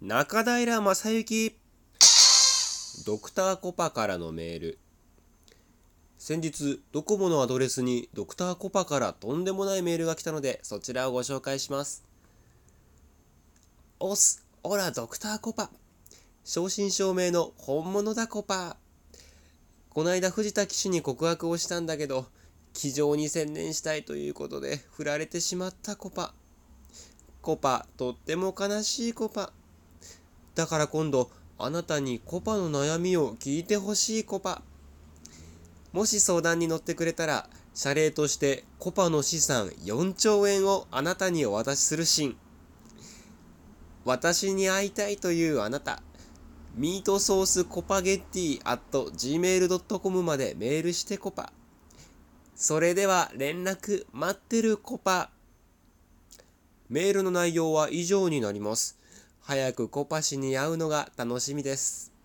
中平正幸ドクターコパからのメール。先日ドコモのアドレスにドクターコパからとんでもないメールが来たのでそちらをご紹介します。オスオラドクターコパ。正真正銘の本物だコパ。こないだ藤田騎手に告白をしたんだけど気丈に専念したいということで振られてしまったコパ。コパとっても悲しいコパ。だから今度あなたにコパの悩みを聞いてほしいコパ。もし相談に乗ってくれたら謝礼としてコパの資産4兆円をあなたにお渡しするシーン。私に会いたいというあなたミートソースコパゲッティ at gmail.com までメールしてコパ。それでは連絡待ってるコパ。メールの内容は以上になります。早くコパシに会うのが楽しみです。